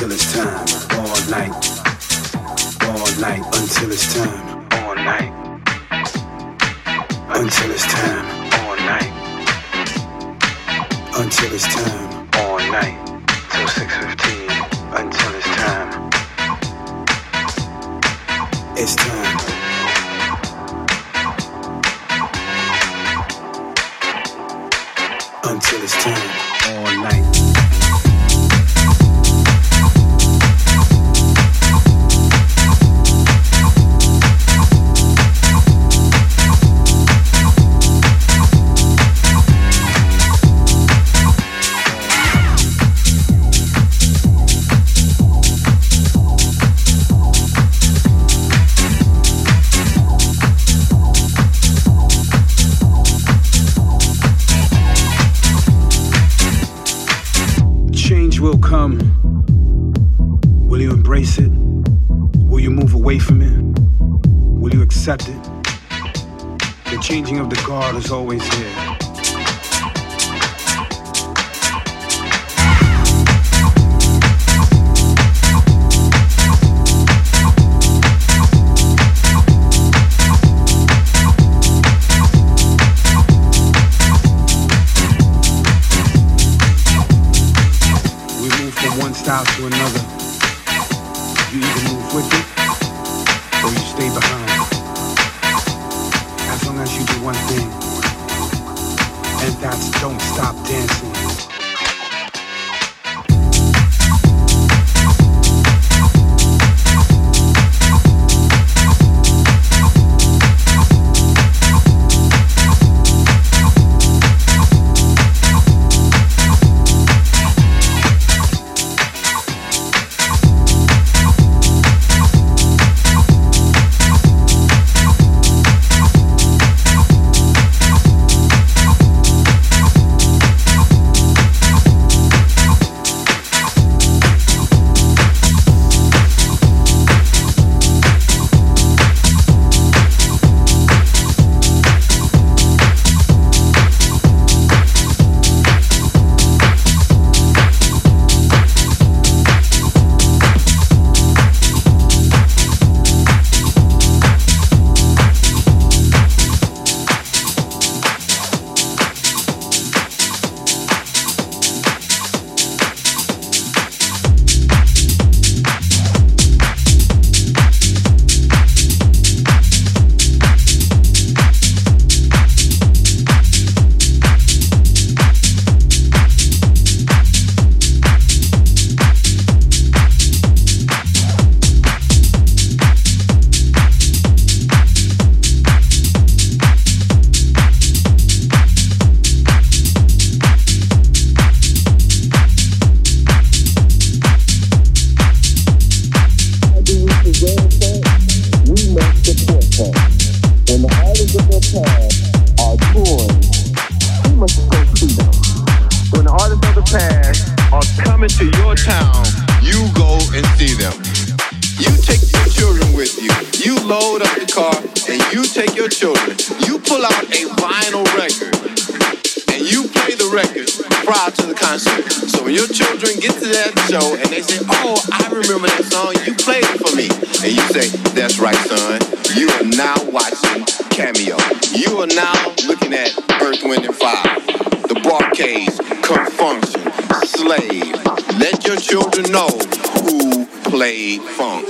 until it's time. All night. All night until it's time. All night. Until it's time. All night. Until it's time. All night. Till 6.15. Until it's time. It's time. always "Oh, I remember that song. You played for me," and you say, "That's right, son. You are now watching Cameo. You are now looking at Earth, Wind, and Fire, the Bar-Kays, Con Funk Slave. Let your children know who played funk."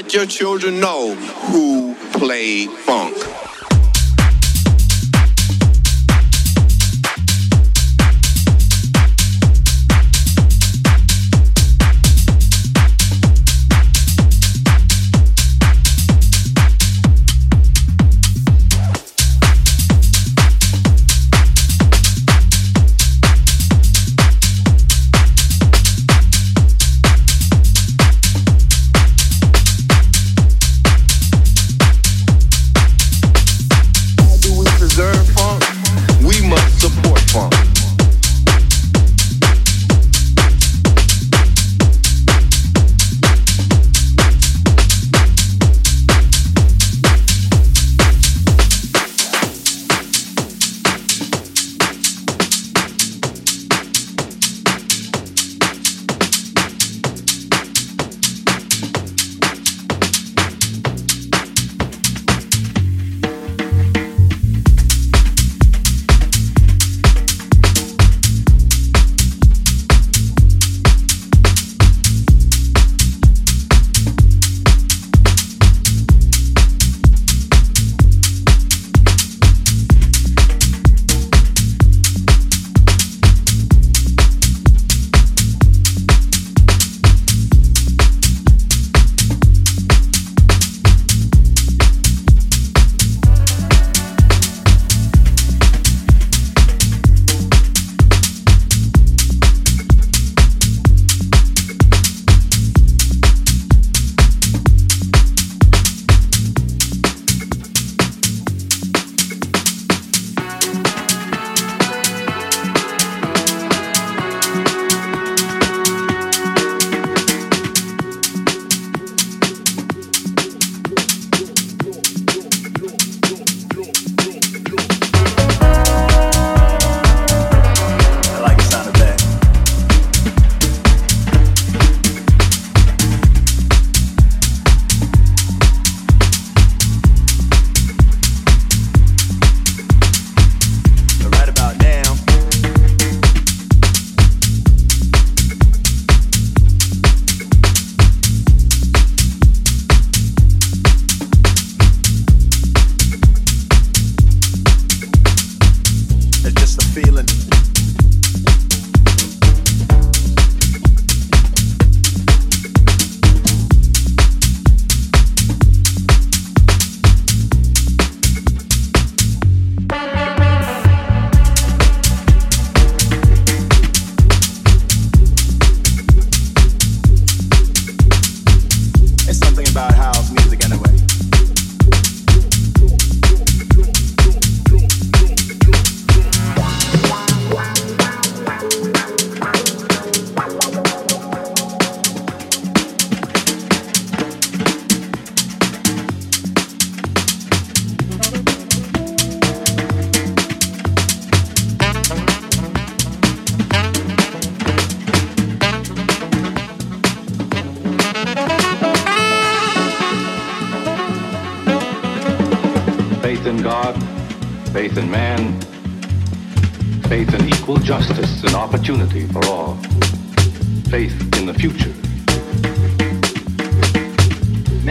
Let your children know who played funk.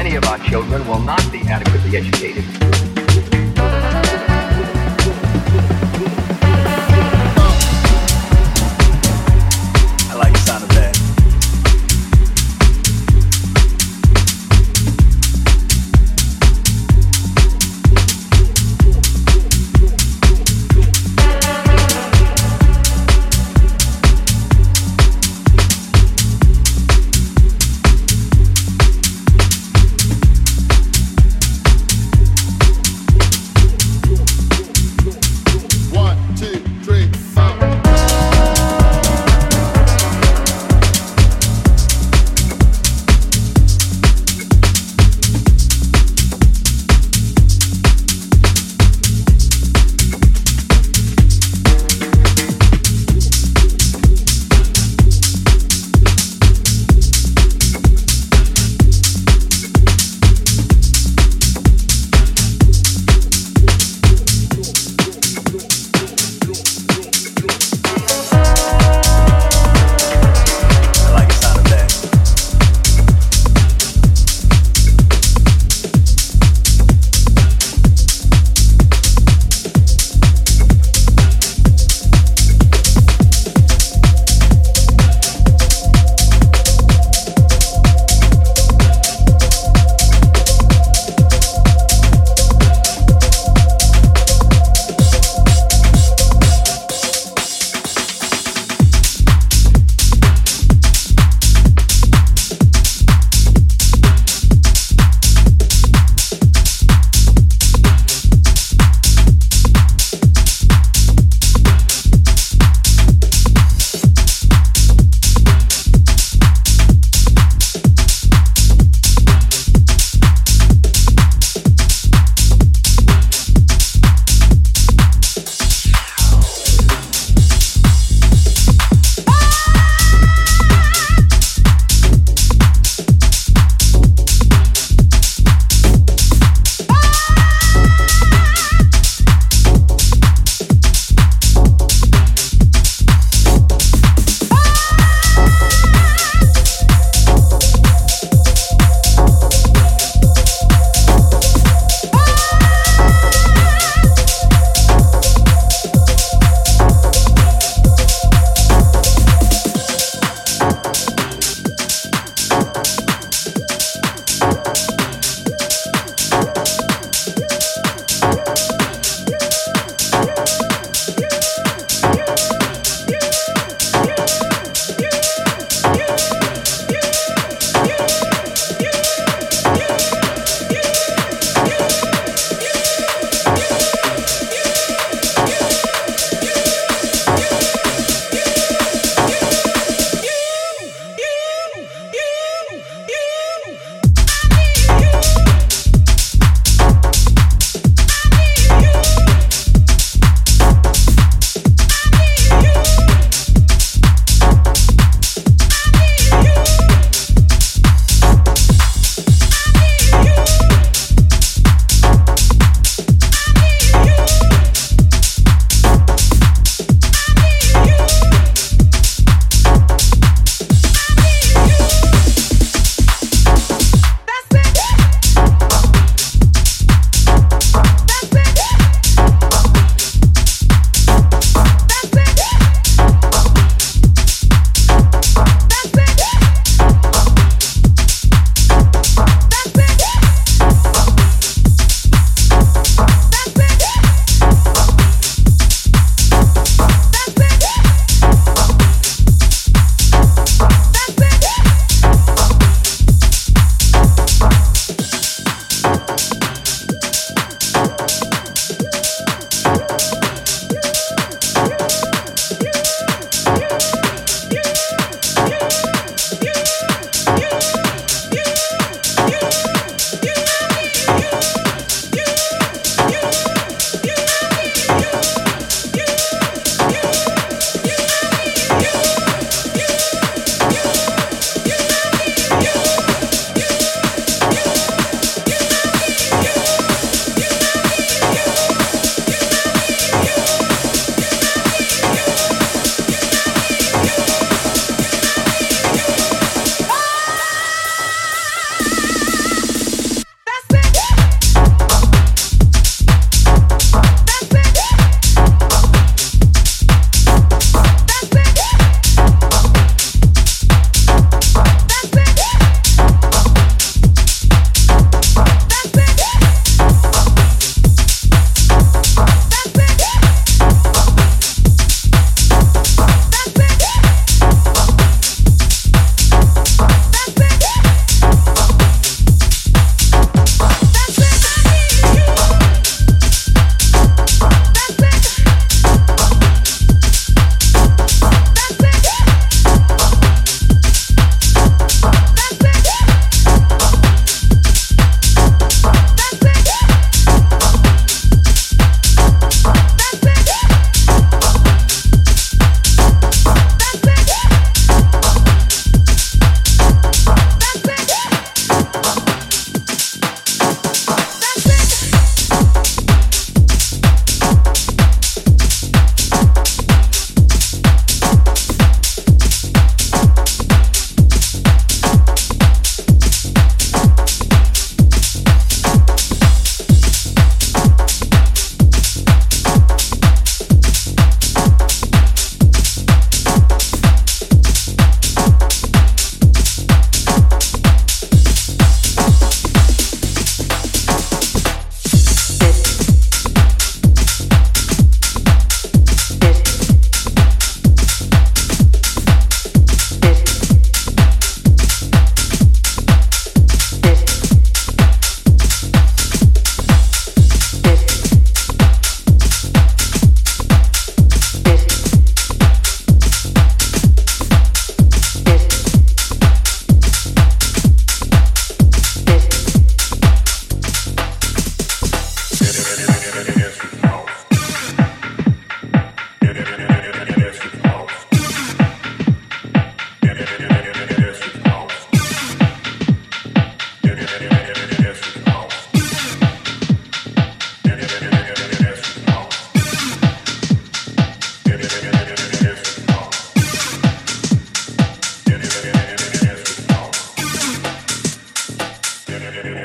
Many of our children will not be adequately educated.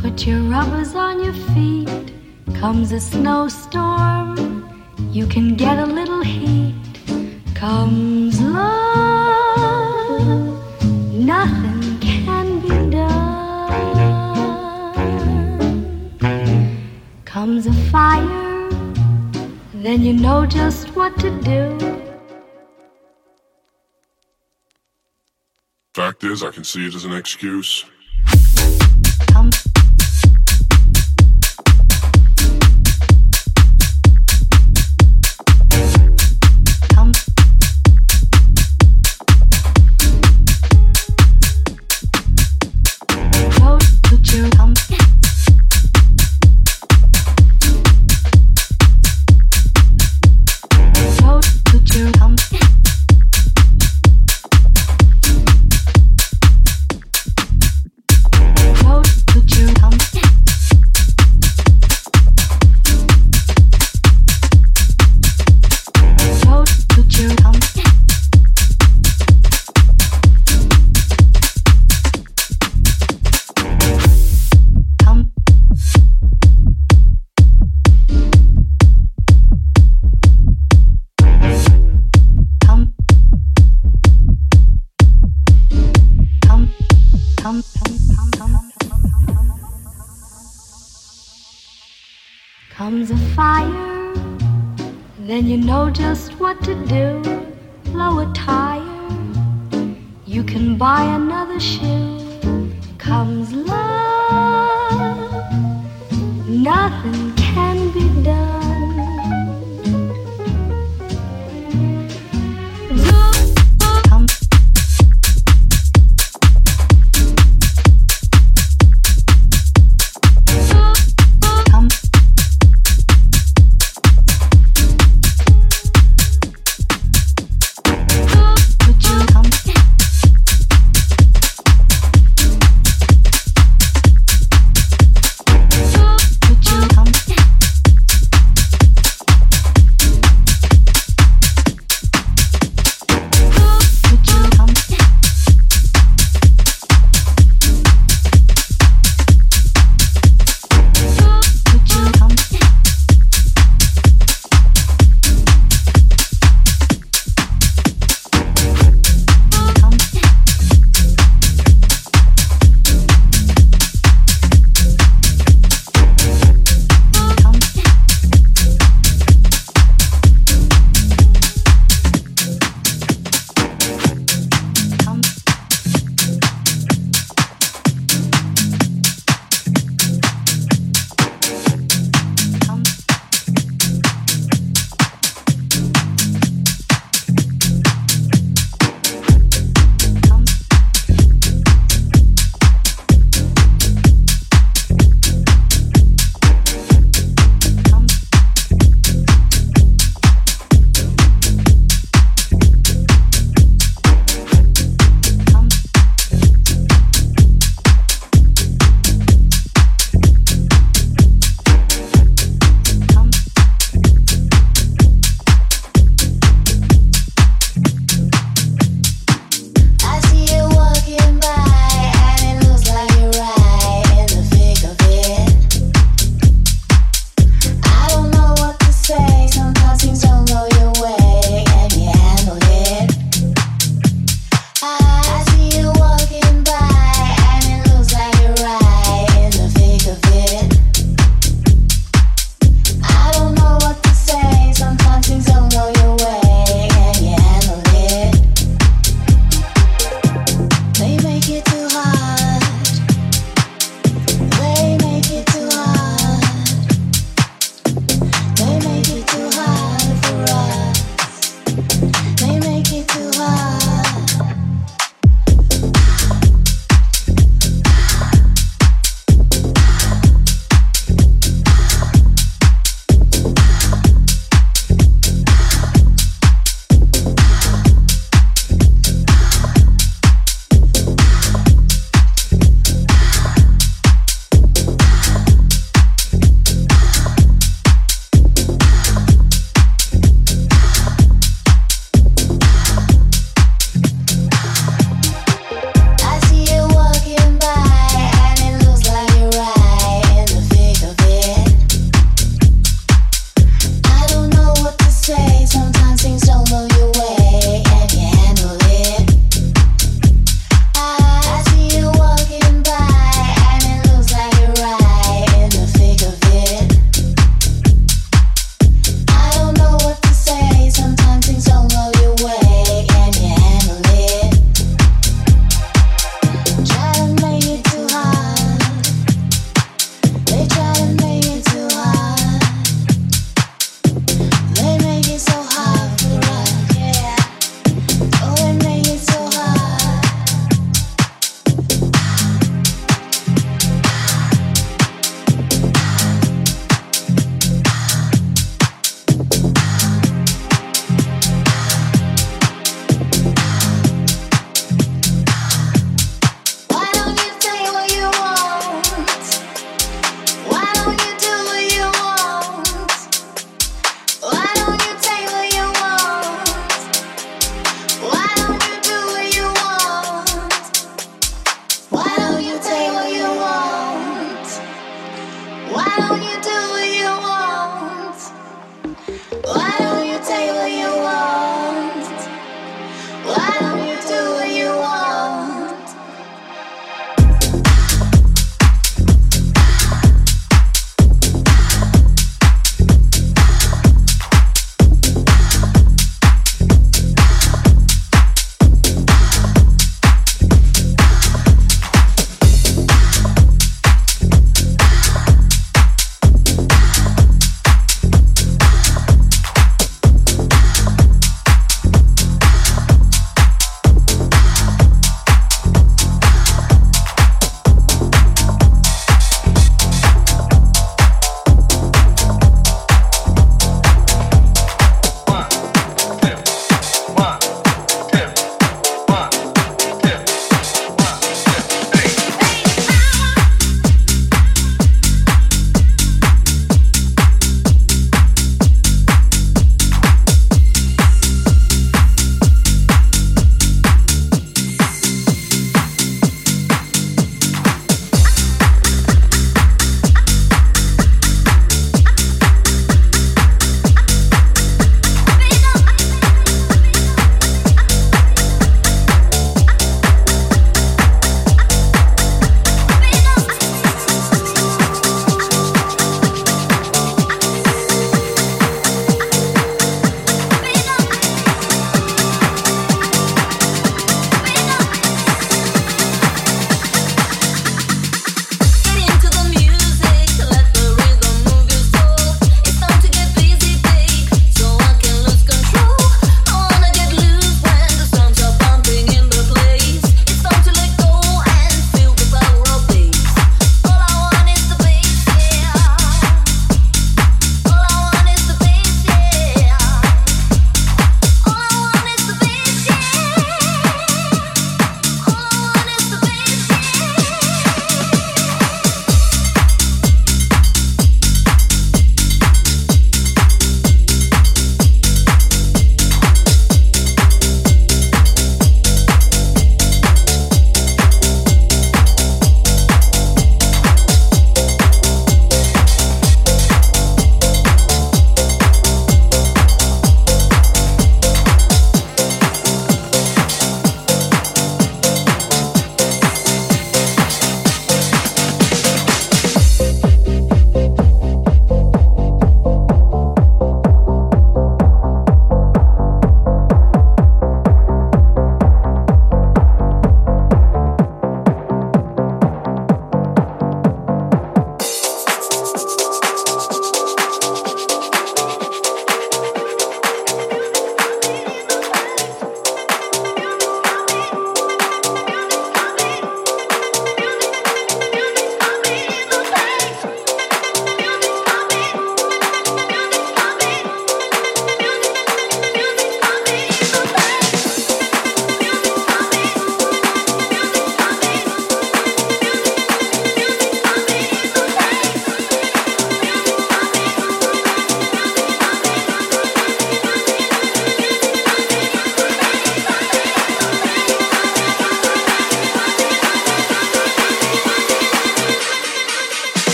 put your rubbers on your feet. Comes a snowstorm, you can get a little heat. Comes love, nothing can be done. Comes a fire, then you know just what to do. Fact is, I can see it as an excuse.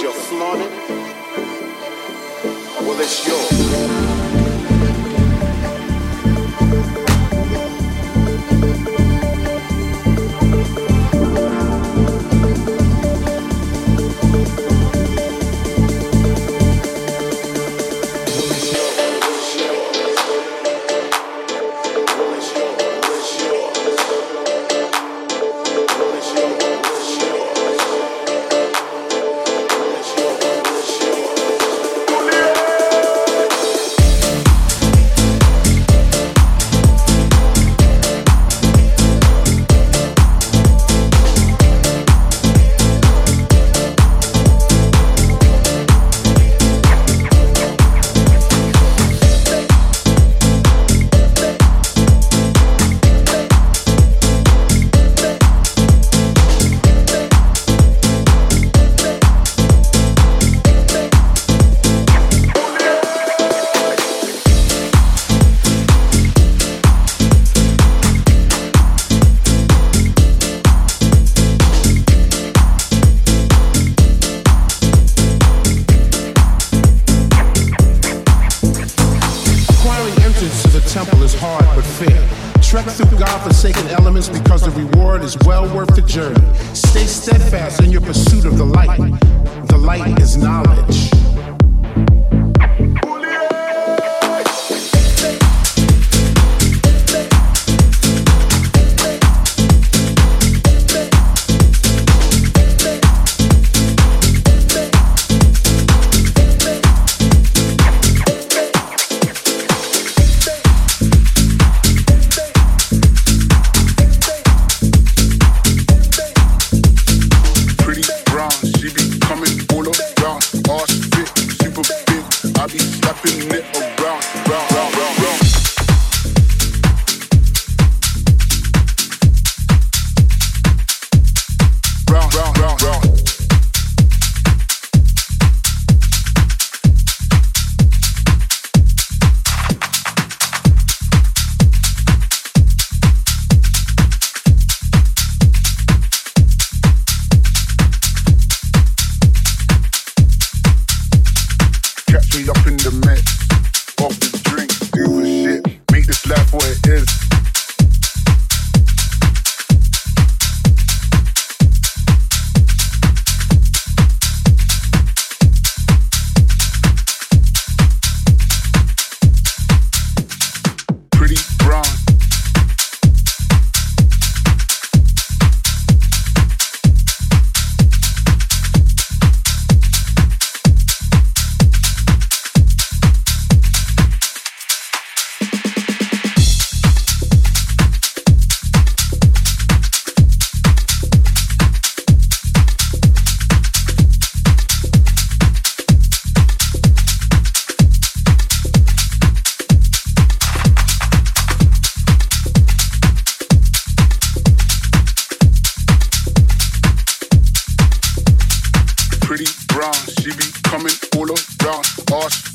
your flaunt it? Well, it's yours.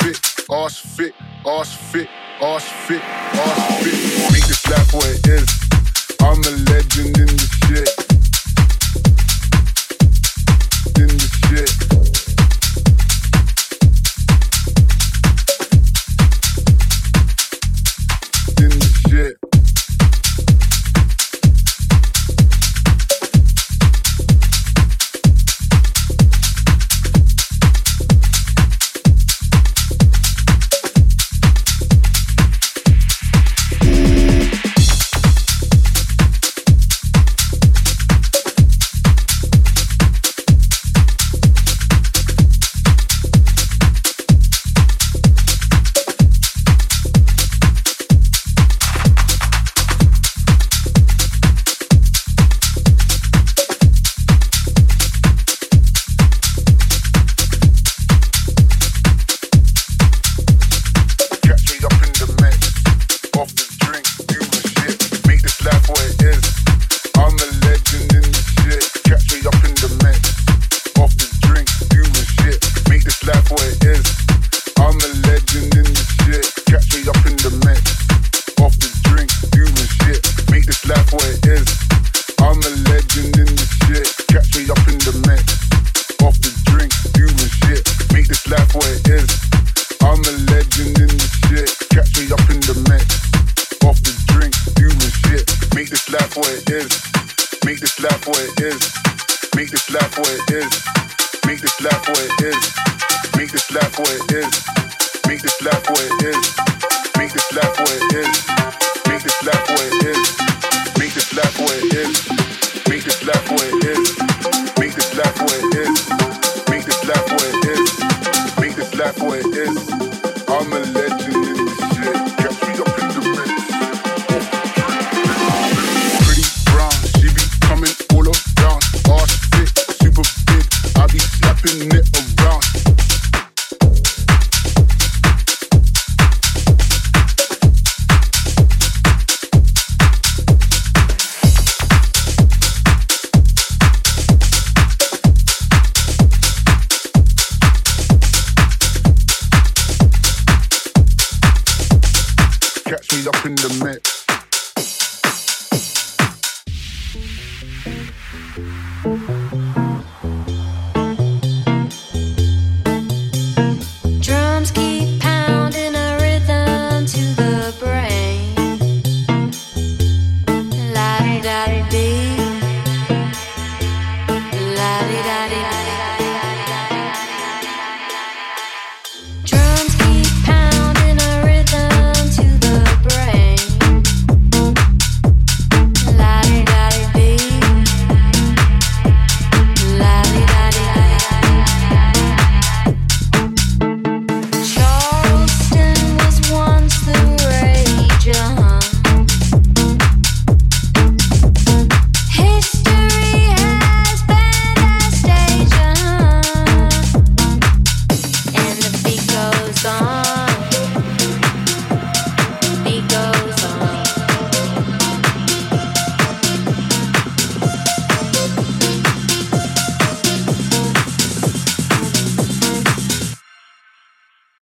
fit, ass fit, ass fit, ass fit, ass fit. Make it slap what it is. I'm a legend in the shit. In the shit.